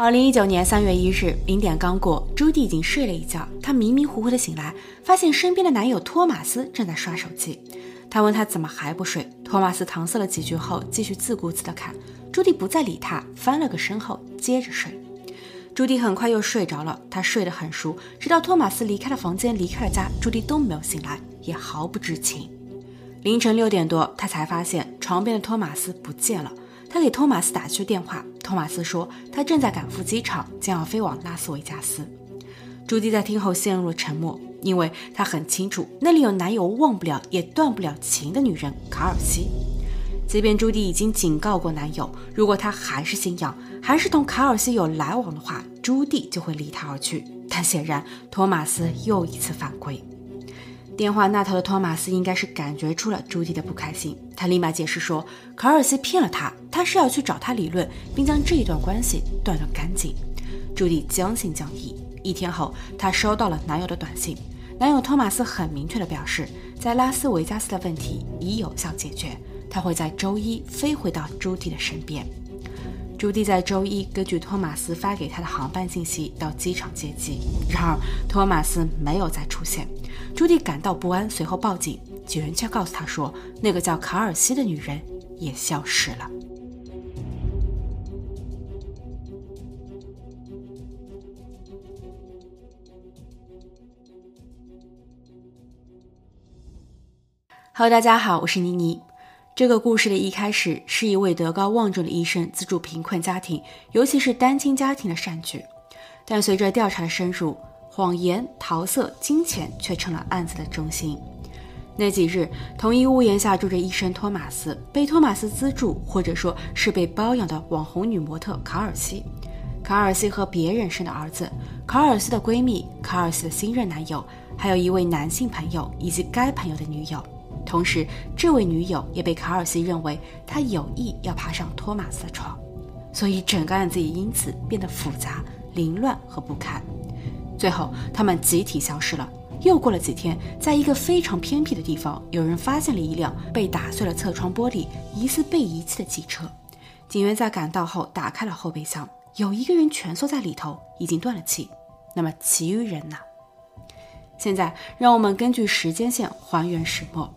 二零一九年三月一日零点刚过，朱迪已经睡了一觉。她迷迷糊糊的醒来，发现身边的男友托马斯正在刷手机。她问他怎么还不睡，托马斯搪塞了几句后，继续自顾自的看。朱迪不再理他，翻了个身后接着睡。朱迪很快又睡着了，她睡得很熟，直到托马斯离开了房间，离开了家，朱迪都没有醒来，也毫不知情。凌晨六点多，她才发现床边的托马斯不见了。他给托马斯打去电话，托马斯说他正在赶赴机场，将要飞往拉斯维加斯。朱迪在听后陷入了沉默，因为她很清楚那里有男友忘不了也断不了情的女人卡尔西。即便朱迪已经警告过男友，如果他还是心痒，还是同卡尔西有来往的话，朱迪就会离他而去。但显然，托马斯又一次犯规。电话那头的托马斯应该是感觉出了朱迪的不开心，他立马解释说，卡尔西骗了他，他是要去找他理论，并将这一段关系断了干净。朱迪将信将疑。一天后，她收到了男友的短信，男友托马斯很明确的表示，在拉斯维加斯的问题已有效解决，他会在周一飞回到朱迪的身边。朱迪在周一根据托马斯发给他的航班信息到机场接机，然而托马斯没有再出现。朱迪感到不安，随后报警。警员却告诉他说，那个叫卡尔西的女人也消失了。Hello，大家好，我是妮妮。这个故事的一开始是一位德高望重的医生资助贫困家庭，尤其是单亲家庭的善举。但随着调查的深入，谎言、桃色、金钱却成了案子的中心。那几日，同一屋檐下住着医生托马斯，被托马斯资助或者说是被包养的网红女模特卡尔西。卡尔西和别人生的儿子，卡尔西的闺蜜，卡尔西的新任男友，还有一位男性朋友以及该朋友的女友。同时，这位女友也被卡尔西认为他有意要爬上托马斯的床，所以整个案子也因此变得复杂、凌乱和不堪。最后，他们集体消失了。又过了几天，在一个非常偏僻的地方，有人发现了一辆被打碎了侧窗玻璃、疑似被遗弃的汽车。警员在赶到后打开了后备箱，有一个人蜷缩在里头，已经断了气。那么，其余人呢？现在，让我们根据时间线还原始末。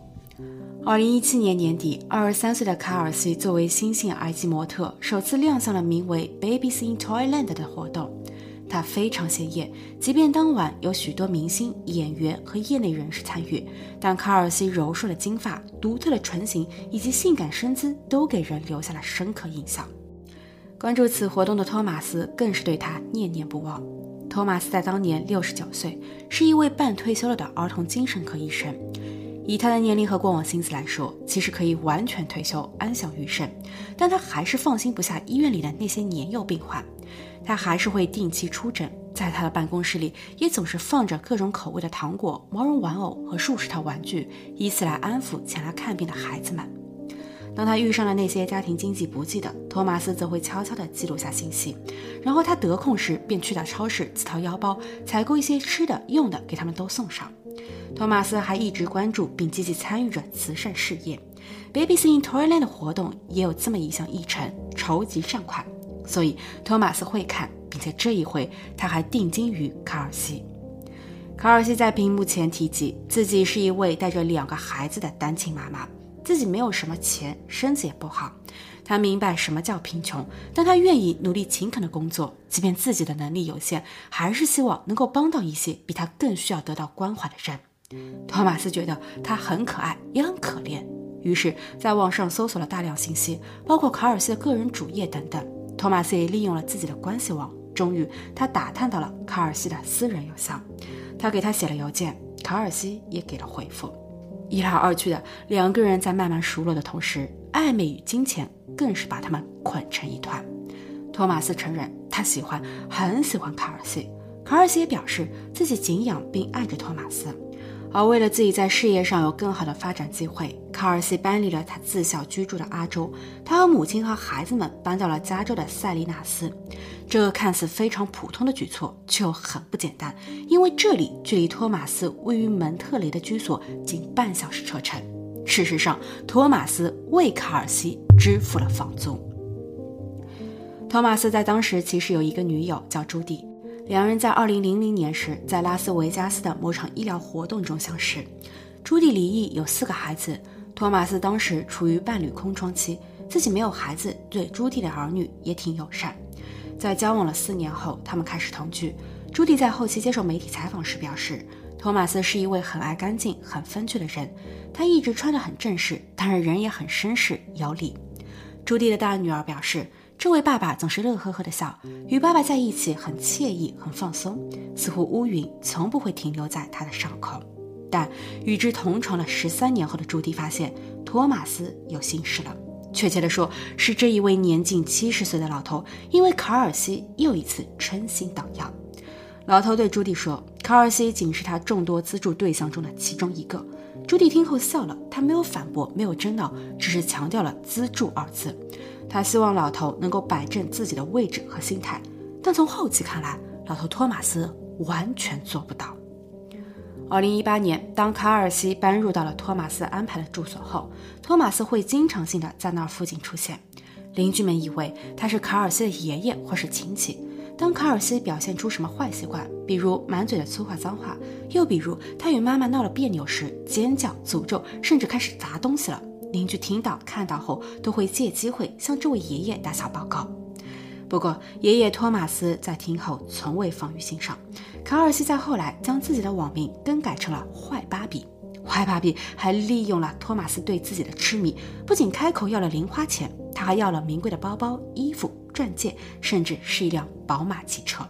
二零一七年年底，二十三岁的卡尔西作为新晋埃及模特，首次亮相了名为 “Babies in Toyland” 的活动。她非常鲜艳，即便当晚有许多明星、演员和业内人士参与，但卡尔西柔顺的金发、独特的唇形以及性感身姿都给人留下了深刻印象。关注此活动的托马斯更是对她念念不忘。托马斯在当年六十九岁，是一位半退休了的儿童精神科医生。以他的年龄和过往心思来说，其实可以完全退休，安享余生。但他还是放心不下医院里的那些年幼病患，他还是会定期出诊。在他的办公室里，也总是放着各种口味的糖果、毛绒玩偶和数十套玩具，以此来安抚前来看病的孩子们。当他遇上了那些家庭经济不济的，托马斯则会悄悄地记录下信息，然后他得空时便去到超市自掏腰包采购一些吃的、用的，给他们都送上。托马斯还一直关注并积极参与着慈善事业，Babies in Toyland 的活动也有这么一项议程：筹集善款。所以托马斯会看，并且这一回他还定睛于卡尔西。卡尔西在屏幕前提及自己是一位带着两个孩子的单亲妈妈，自己没有什么钱，身子也不好。他明白什么叫贫穷，但他愿意努力勤恳的工作，即便自己的能力有限，还是希望能够帮到一些比他更需要得到关怀的人。托马斯觉得他很可爱，也很可怜，于是，在网上搜索了大量信息，包括卡尔西的个人主页等等。托马斯也利用了自己的关系网，终于，他打探到了卡尔西的私人邮箱。他给他写了邮件，卡尔西也给了回复。一来二去的，两个人在慢慢熟络的同时，暧昧与金钱更是把他们捆成一团。托马斯承认，他喜欢，很喜欢卡尔西。卡尔西也表示自己敬仰并爱着托马斯。而为了自己在事业上有更好的发展机会，卡尔西搬离了他自小居住的阿州。他和母亲和孩子们搬到了加州的塞利纳斯。这个看似非常普通的举措，却又很不简单，因为这里距离托马斯位于蒙特雷的居所仅半小时车程。事实上，托马斯为卡尔西支付了房租。托马斯在当时其实有一个女友叫朱迪。两人在2000年时在拉斯维加斯的某场医疗活动中相识。朱迪离异，有四个孩子。托马斯当时处于伴侣空窗期，自己没有孩子，对朱迪的儿女也挺友善。在交往了四年后，他们开始同居。朱迪在后期接受媒体采访时表示，托马斯是一位很爱干净、很风趣的人。他一直穿得很正式，但是人也很绅士有礼。朱迪的大女儿表示。这位爸爸总是乐呵呵的笑，与爸爸在一起很惬意、很放松，似乎乌云从不会停留在他的上空。但与之同床了十三年后的朱迪发现，托马斯有心事了。确切的说，是这一位年近七十岁的老头，因为卡尔西又一次春心荡漾。老头对朱迪说：“卡尔西仅是他众多资助对象中的其中一个。”朱迪听后笑了，他没有反驳，没有争闹，只是强调了“资助”二字。他希望老头能够摆正自己的位置和心态，但从后期看来，老头托马斯完全做不到。二零一八年，当卡尔西搬入到了托马斯安排的住所后，托马斯会经常性的在那儿附近出现。邻居们以为他是卡尔西的爷爷或是亲戚。当卡尔西表现出什么坏习惯，比如满嘴的粗话脏话，又比如他与妈妈闹了别扭时尖叫、诅咒，甚至开始砸东西了。邻居听到、看到后，都会借机会向这位爷爷打小报告。不过，爷爷托马斯在听后从未放于心上。卡尔西在后来将自己的网名更改成了“坏芭比”。坏芭比还利用了托马斯对自己的痴迷，不仅开口要了零花钱，他还要了名贵的包包、衣服、钻戒，甚至是一辆宝马汽车。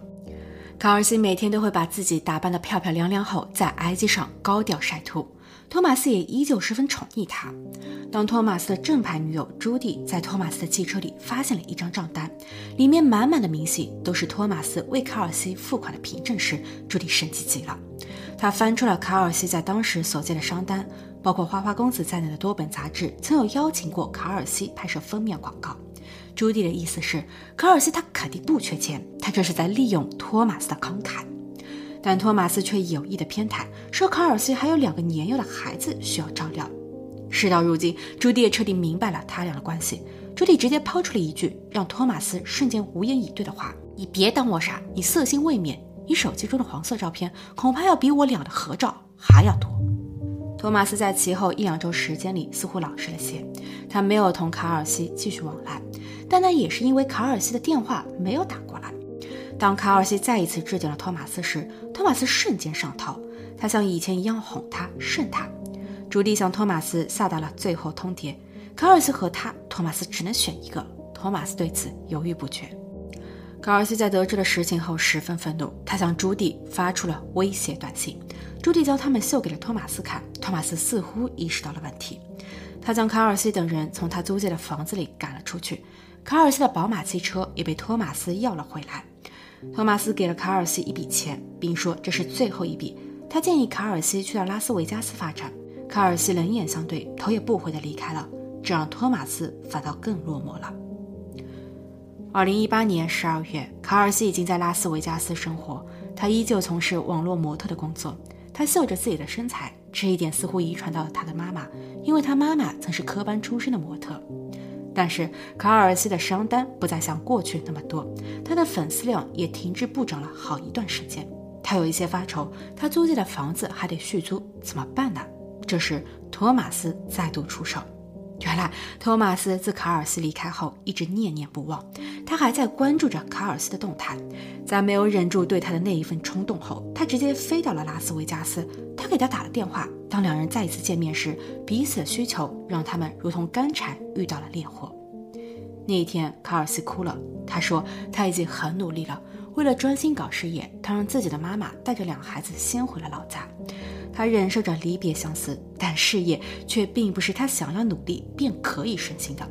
卡尔西每天都会把自己打扮得漂漂亮亮后，在 IG 上高调晒图。托马斯也依旧十分宠溺他。当托马斯的正牌女友朱迪在托马斯的汽车里发现了一张账单，里面满满的明细都是托马斯为卡尔西付款的凭证时，朱迪生气极了。他翻出了卡尔西在当时所借的商单，包括《花花公子》在内的多本杂志曾有邀请过卡尔西拍摄封面广告。朱迪的意思是，卡尔西他肯定不缺钱，他这是在利用托马斯的慷慨。但托马斯却有意的偏袒，说卡尔西还有两个年幼的孩子需要照料。事到如今，朱迪也彻底明白了他俩的关系。朱迪直接抛出了一句让托马斯瞬间无言以对的话：“你别当我傻，你色心未泯，你手机中的黄色照片恐怕要比我俩的合照还要多。”托马斯在其后一两周时间里似乎老实了些，他没有同卡尔西继续往来，但那也是因为卡尔西的电话没有打过来。当卡尔西再一次致敬了托马斯时，托马斯瞬间上头，他像以前一样哄他、顺他。朱迪向托马斯下达了最后通牒：卡尔西和他，托马斯只能选一个。托马斯对此犹豫不决。卡尔西在得知了实情后十分愤怒，他向朱迪发出了威胁短信。朱迪将他们秀给了托马斯看，托马斯似乎意识到了问题，他将卡尔西等人从他租借的房子里赶了出去。卡尔西的宝马汽车也被托马斯要了回来。托马斯给了卡尔西一笔钱，并说这是最后一笔。他建议卡尔西去到拉斯维加斯发展。卡尔西冷眼相对，头也不回地离开了，这让托马斯反倒更落寞了。二零一八年十二月，卡尔西已经在拉斯维加斯生活，他依旧从事网络模特的工作。他秀着自己的身材，这一点似乎遗传到了他的妈妈，因为他妈妈曾是科班出身的模特。但是卡尔西的商单不再像过去那么多，他的粉丝量也停滞不涨了好一段时间。他有一些发愁，他租借的房子还得续租，怎么办呢？这时托马斯再度出手。原来托马斯自卡尔斯离开后一直念念不忘，他还在关注着卡尔斯的动态。在没有忍住对他的那一份冲动后，他直接飞到了拉斯维加斯。他给他打了电话。当两人再一次见面时，彼此的需求让他们如同干柴遇到了烈火。那一天，卡尔斯哭了。他说他已经很努力了，为了专心搞事业，他让自己的妈妈带着两个孩子先回了老家。他忍受着离别相思，但事业却并不是他想要努力便可以顺心的。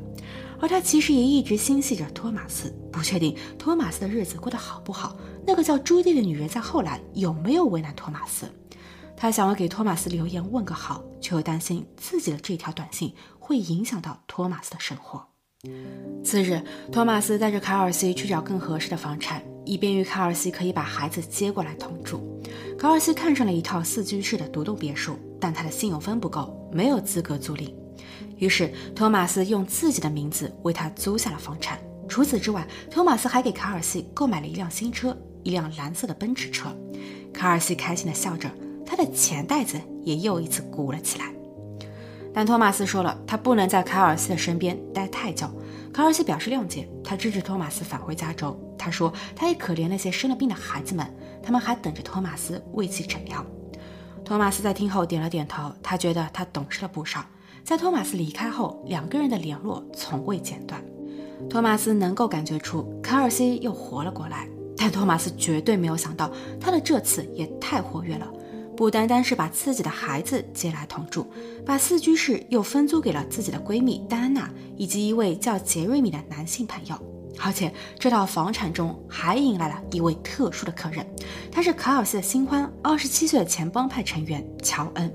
而他其实也一直心系着托马斯，不确定托马斯的日子过得好不好。那个叫朱莉的女人在后来有没有为难托马斯？他想要给托马斯留言问个好，却又担心自己的这条短信会影响到托马斯的生活。次日，托马斯带着卡尔西去找更合适的房产，以便于卡尔西可以把孩子接过来同住。卡尔西看上了一套四居室的独栋别墅，但他的信用分不够，没有资格租赁。于是，托马斯用自己的名字为他租下了房产。除此之外，托马斯还给卡尔西购买了一辆新车。一辆蓝色的奔驰车，卡尔西开心地笑着，他的钱袋子也又一次鼓了起来。但托马斯说了，他不能在卡尔西的身边待太久。卡尔西表示谅解，他支持托马斯返回加州。他说，他也可怜那些生了病的孩子们，他们还等着托马斯为其诊疗。托马斯在听后点了点头，他觉得他懂事了不少。在托马斯离开后，两个人的联络从未间断。托马斯能够感觉出卡尔西又活了过来。但托马斯绝对没有想到，他的这次也太活跃了，不单单是把自己的孩子接来同住，把四居室又分租给了自己的闺蜜戴安娜以及一位叫杰瑞米的男性朋友，而且这套房产中还迎来了一位特殊的客人，他是卡尔西的新欢，二十七岁的前帮派成员乔恩。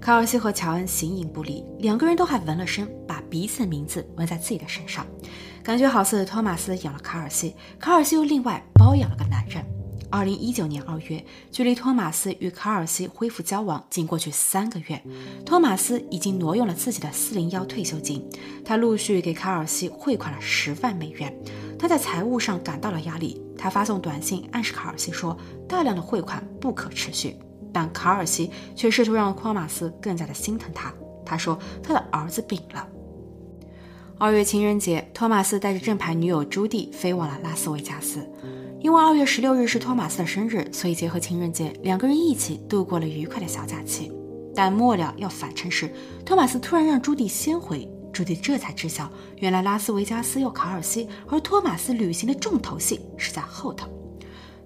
卡尔西和乔恩形影不离，两个人都还纹了身，把彼此的名字纹在自己的身上，感觉好似托马斯养了卡尔西，卡尔西又另外包养了个男人。二零一九年二月，距离托马斯与卡尔西恢复交往仅过去三个月，托马斯已经挪用了自己的四零幺退休金，他陆续给卡尔西汇款了十万美元，他在财务上感到了压力，他发送短信暗示卡尔西说，大量的汇款不可持续。但卡尔西却试图让托马斯更加的心疼他。他说他的儿子病了。二月情人节，托马斯带着正牌女友朱蒂飞往了拉斯维加斯。因为二月十六日是托马斯的生日，所以结合情人节，两个人一起度过了愉快的小假期。但末了要返程时，托马斯突然让朱蒂先回。朱蒂这才知晓，原来拉斯维加斯有卡尔西，而托马斯旅行的重头戏是在后头。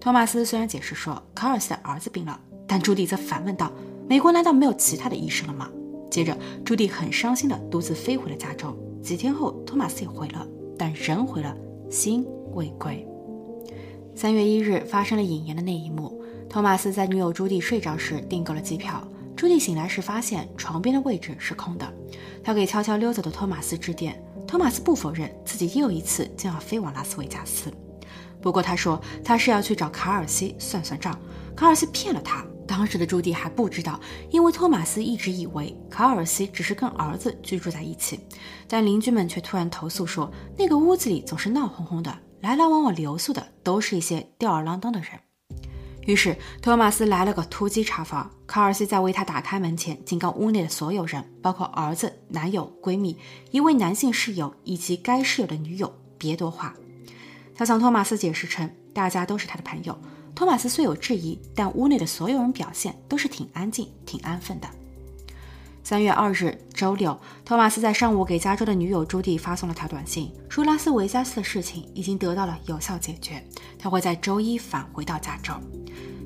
托马斯虽然解释说卡尔西的儿子病了。但朱迪则反问道：“美国难道没有其他的医生了吗？”接着，朱迪很伤心地独自飞回了加州。几天后，托马斯也回了，但人回了，心未归。三月一日发生了引言的那一幕。托马斯在女友朱迪睡着时订购了机票。朱迪醒来时发现床边的位置是空的，他给悄悄溜走的托马斯致电。托马斯不否认自己又一次将要飞往拉斯维加斯，不过他说他是要去找卡尔西算算账。卡尔西骗了他。当时的朱迪还不知道，因为托马斯一直以为卡尔西只是跟儿子居住在一起，但邻居们却突然投诉说，那个屋子里总是闹哄哄的，来来往往留宿的都是一些吊儿郎当的人。于是托马斯来了个突击查房，卡尔西在为他打开门前，警告屋内的所有人，包括儿子、男友、闺蜜、一位男性室友以及该室友的女友，别多话。他向托马斯解释称，大家都是他的朋友。托马斯虽有质疑，但屋内的所有人表现都是挺安静、挺安分的。三月二日，周六，托马斯在上午给加州的女友朱蒂发送了条短信，说拉斯维加斯的事情已经得到了有效解决，他会在周一返回到加州。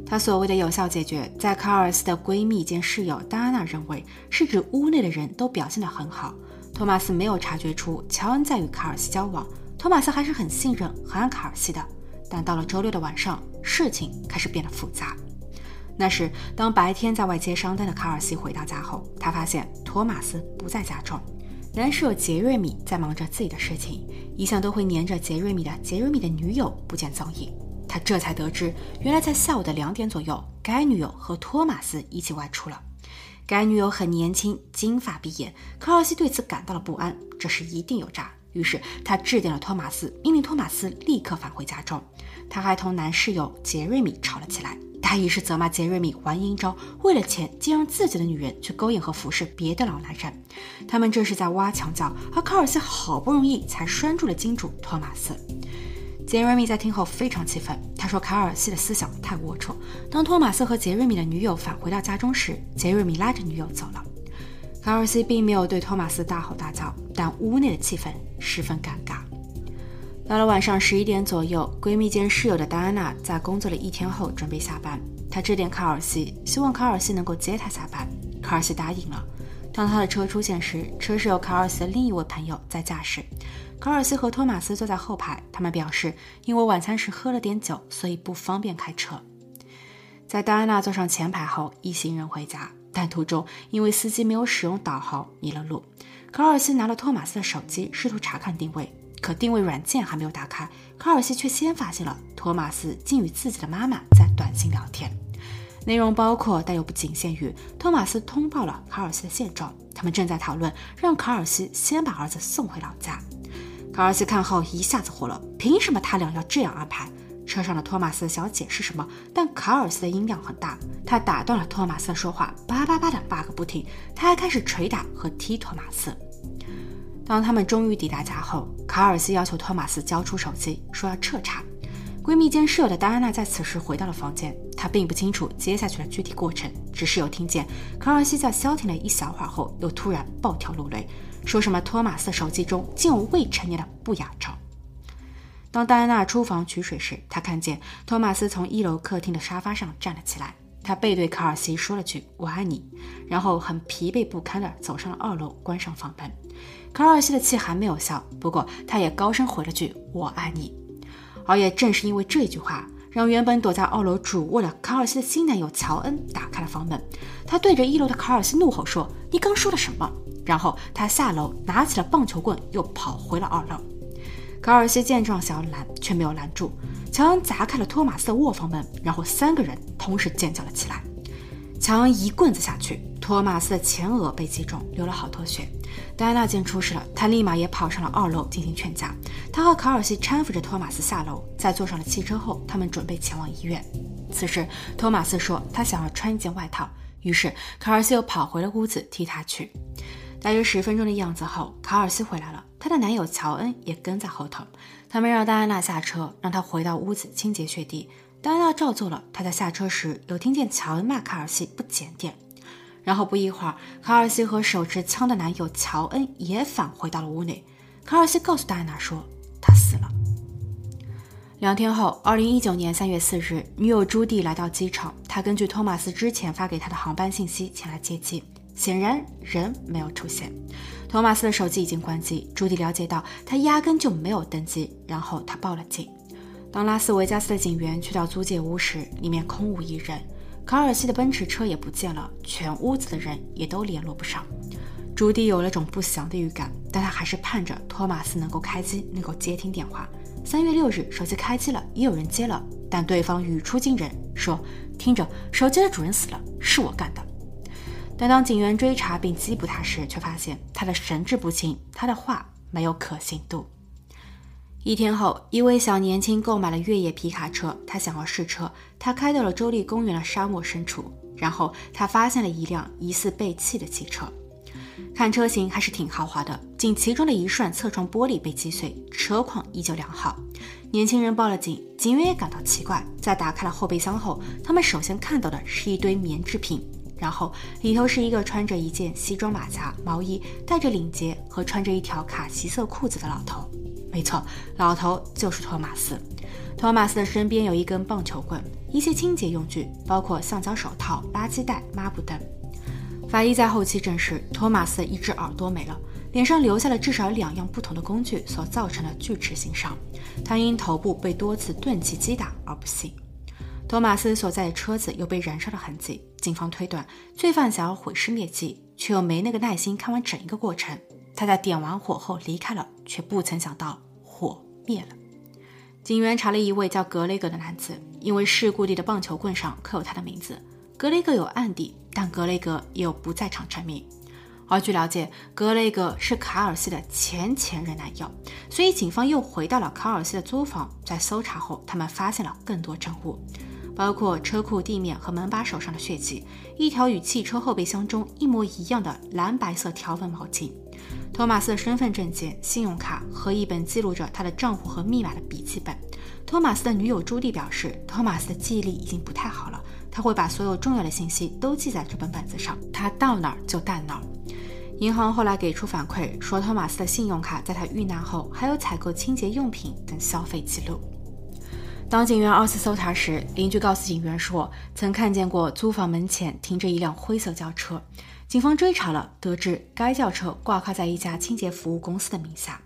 他所谓的有效解决，在卡尔斯的闺蜜兼室友戴安娜认为，是指屋内的人都表现得很好。托马斯没有察觉出乔恩在与卡尔斯交往，托马斯还是很信任、很爱卡尔斯的。但到了周六的晚上，事情开始变得复杂。那时，当白天在外接商单的卡尔西回到家后，他发现托马斯不在家中，男室友杰瑞米在忙着自己的事情，一向都会黏着杰瑞米的杰瑞米的女友不见踪影。他这才得知，原来在下午的两点左右，该女友和托马斯一起外出了。该女友很年轻，金发碧眼，卡尔西对此感到了不安，这是一定有诈。于是他致电了托马斯，命令托马斯立刻返回家中。他还同男室友杰瑞米吵了起来，大意是责骂杰瑞米玩阴招，为了钱竟让自己的女人去勾引和服侍别的老男人。他们这是在挖墙脚，而卡尔西好不容易才拴住了金主托马斯。杰瑞米在听后非常气愤，他说卡尔西的思想太龌龊。当托马斯和杰瑞米的女友返回到家中时，杰瑞米拉着女友走了。卡尔西并没有对托马斯大吼大叫，但屋内的气氛十分尴尬。到了晚上十一点左右，闺蜜兼室友的戴安娜在工作了一天后准备下班，她致电卡尔西，希望卡尔西能够接她下班。卡尔西答应了。当他的车出现时，车是有卡尔西的另一位朋友在驾驶。卡尔西和托马斯坐在后排，他们表示因为晚餐时喝了点酒，所以不方便开车。在戴安娜坐上前排后，一行人回家，但途中因为司机没有使用导航迷了路。卡尔西拿了托马斯的手机，试图查看定位，可定位软件还没有打开，卡尔西却先发现了托马斯竟与自己的妈妈在短信聊天。内容包括，但又不仅限于托马斯通报了卡尔西的现状。他们正在讨论让卡尔西先把儿子送回老家。卡尔西看后一下子火了，凭什么他俩要这样安排？车上的托马斯想要解释什么，但卡尔西的音量很大，他打断了托马斯的说话，叭叭叭的叭个不停。他还开始捶打和踢托马斯。当他们终于抵达家后，卡尔西要求托马斯交出手机，说要彻查。闺蜜兼室友的戴安娜在此时回到了房间，她并不清楚接下去的具体过程，只是有听见卡尔西在消停了一小会儿后，又突然暴跳如雷，说什么托马斯的手机中竟有未成年的不雅照。当戴安娜出房取水时，她看见托马斯从一楼客厅的沙发上站了起来，他背对卡尔西说了句“我爱你”，然后很疲惫不堪地走上了二楼，关上房门。卡尔西的气还没有消，不过他也高声回了句“我爱你”。而也正是因为这句话，让原本躲在二楼主卧的卡尔西的新男友乔恩打开了房门。他对着一楼的卡尔西怒吼说：“你刚说了什么？”然后他下楼拿起了棒球棍，又跑回了二楼。卡尔西见状想要拦，却没有拦住。乔恩砸开了托马斯的卧房门，然后三个人同时尖叫了起来。乔恩一棍子下去，托马斯的前额被击中，流了好多血。戴安娜见出事了，她立马也跑上了二楼进行劝架。她和卡尔西搀扶着托马斯下楼，在坐上了汽车后，他们准备前往医院。此时，托马斯说他想要穿一件外套，于是卡尔西又跑回了屋子替他去。大约十分钟的样子后，卡尔西回来了，她的男友乔恩也跟在后头。他们让戴安娜下车，让她回到屋子清洁血滴。戴安娜照做了。她在下车时有听见乔恩骂卡尔西不检点。然后不一会儿，卡尔西和手持枪的男友乔恩也返回到了屋内。卡尔西告诉戴安娜说，他死了。两天后，二零一九年三月四日，女友朱蒂来到机场，她根据托马斯之前发给她的航班信息前来接机，显然人没有出现。托马斯的手机已经关机，朱迪了解到他压根就没有登机，然后他报了警。当拉斯维加斯的警员去到租借屋时，里面空无一人。卡尔西的奔驰车也不见了，全屋子的人也都联络不上。朱迪有了种不祥的预感，但他还是盼着托马斯能够开机，能够接听电话。三月六日，手机开机了，也有人接了，但对方语出惊人，说：“听着，手机的主人死了，是我干的。”但当警员追查并缉捕他时，却发现他的神志不清，他的话没有可信度。一天后，一位小年轻购买了越野皮卡车，他想要试车。他开到了州立公园的沙漠深处，然后他发现了一辆疑似被弃的汽车。看车型还是挺豪华的，仅其中的一扇侧窗玻璃被击碎，车况依旧良好。年轻人报了警，警员也感到奇怪。在打开了后备箱后，他们首先看到的是一堆棉制品，然后里头是一个穿着一件西装马甲毛衣、带着领结和穿着一条卡其色裤子的老头。没错，老头就是托马斯。托马斯的身边有一根棒球棍，一些清洁用具，包括橡胶手套、垃圾袋、抹布等。法医在后期证实，托马斯的一只耳朵没了，脸上留下了至少两样不同的工具所造成的锯齿形伤。他因头部被多次钝器击打而不幸。托马斯所在的车子有被燃烧的痕迹，警方推断罪犯想要毁尸灭迹，却又没那个耐心看完整一个过程。他在点完火后离开了，却不曾想到。火灭了。警员查了一位叫格雷格的男子，因为事故地的棒球棍上刻有他的名字。格雷格有案底，但格雷格也有不在场证明。而据了解，格雷格是卡尔西的前前任男友，所以警方又回到了卡尔西的租房。在搜查后，他们发现了更多证物，包括车库地面和门把手上的血迹，一条与汽车后备箱中一模一样的蓝白色条纹毛巾。托马斯的身份证件、信用卡和一本记录着他的账户和密码的笔记本。托马斯的女友朱莉表示，托马斯的记忆力已经不太好了，他会把所有重要的信息都记在这本本子上，他到哪儿就带哪儿。银行后来给出反馈说，托马斯的信用卡在他遇难后还有采购清洁用品等消费记录。当警员二次搜查时，邻居告诉警员说，曾看见过租房门前停着一辆灰色轿车。警方追查了，得知该轿车挂靠在一家清洁服务公司的名下。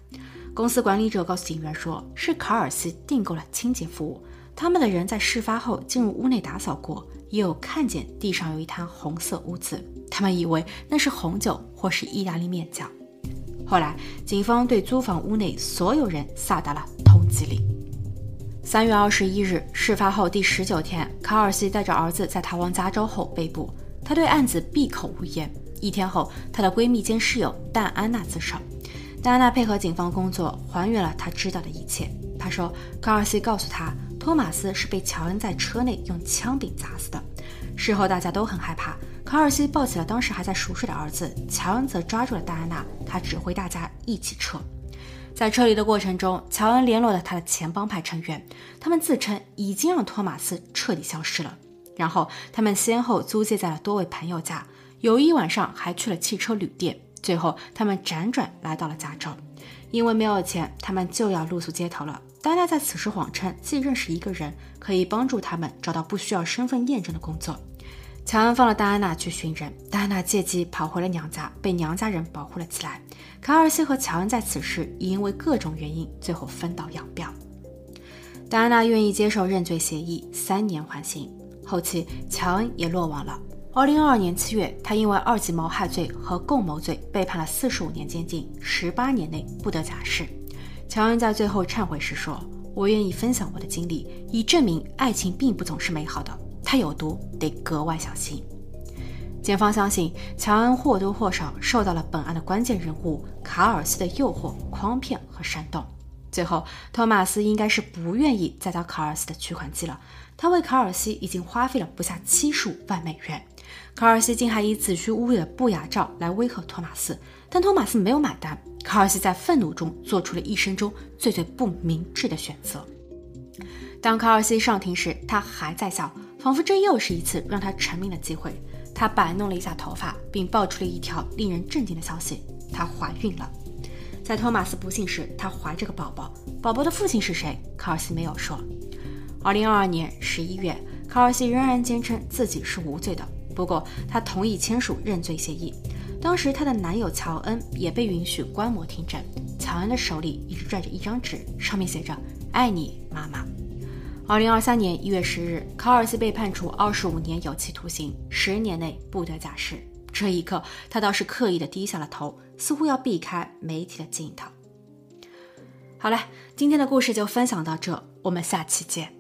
公司管理者告诉警员说，是卡尔斯订购了清洁服务。他们的人在事发后进入屋内打扫过，也有看见地上有一滩红色污渍，他们以为那是红酒或是意大利面酱。后来，警方对租房屋内所有人下达了通缉令。三月二十一日，事发后第十九天，卡尔西带着儿子在逃亡加州后被捕，他对案子闭口无言。一天后，她的闺蜜兼室友戴安娜自首。戴安娜配合警方工作，还原了她知道的一切。她说，卡尔西告诉她，托马斯是被乔恩在车内用枪柄砸死的。事后大家都很害怕。卡尔西抱起了当时还在熟睡的儿子，乔恩则抓住了戴安娜，他指挥大家一起撤。在撤离的过程中，乔恩联络了他的前帮派成员，他们自称已经让托马斯彻底消失了。然后他们先后租借在了多位朋友家。有一晚上还去了汽车旅店，最后他们辗转来到了加州。因为没有钱，他们就要露宿街头了。丹娜在此时谎称自己认识一个人，可以帮助他们找到不需要身份验证的工作。乔恩放了戴安娜去寻人，戴安娜借机跑回了娘家，被娘家人保护了起来。卡尔西和乔恩在此时也因为各种原因最后分道扬镳。戴安娜愿意接受认罪协议，三年缓刑。后期乔恩也落网了。二零二二年七月，他因为二级谋害罪和共谋罪被判了四十五年监禁，十八年内不得假释。乔恩在最后忏悔时说：“我愿意分享我的经历，以证明爱情并不总是美好的，它有毒，得格外小心。”检方相信，乔恩或多或少受到了本案的关键人物卡尔斯的诱惑、诓骗和煽动。最后，托马斯应该是不愿意再当卡尔斯的取款机了。他为卡尔西已经花费了不下七十五万美元。卡尔西竟还以子虚乌有的不雅照来威吓托马斯，但托马斯没有买单。卡尔西在愤怒中做出了一生中最最不明智的选择。当卡尔西上庭时，他还在笑，仿佛这又是一次让他成名的机会。他摆弄了一下头发，并爆出了一条令人震惊的消息：她怀孕了。在托马斯不幸时，她怀着个宝宝。宝宝的父亲是谁？卡尔西没有说。二零二二年十一月，卡尔西仍然坚称自己是无罪的。不过，他同意签署认罪协议。当时，她的男友乔恩也被允许观摩听证。乔恩的手里一直拽着一张纸，上面写着“爱你，妈妈”。二零二三年一月十日，考尔斯被判处二十五年有期徒刑，十年内不得假释。这一刻，他倒是刻意的低下了头，似乎要避开媒体的镜头。好了，今天的故事就分享到这，我们下期见。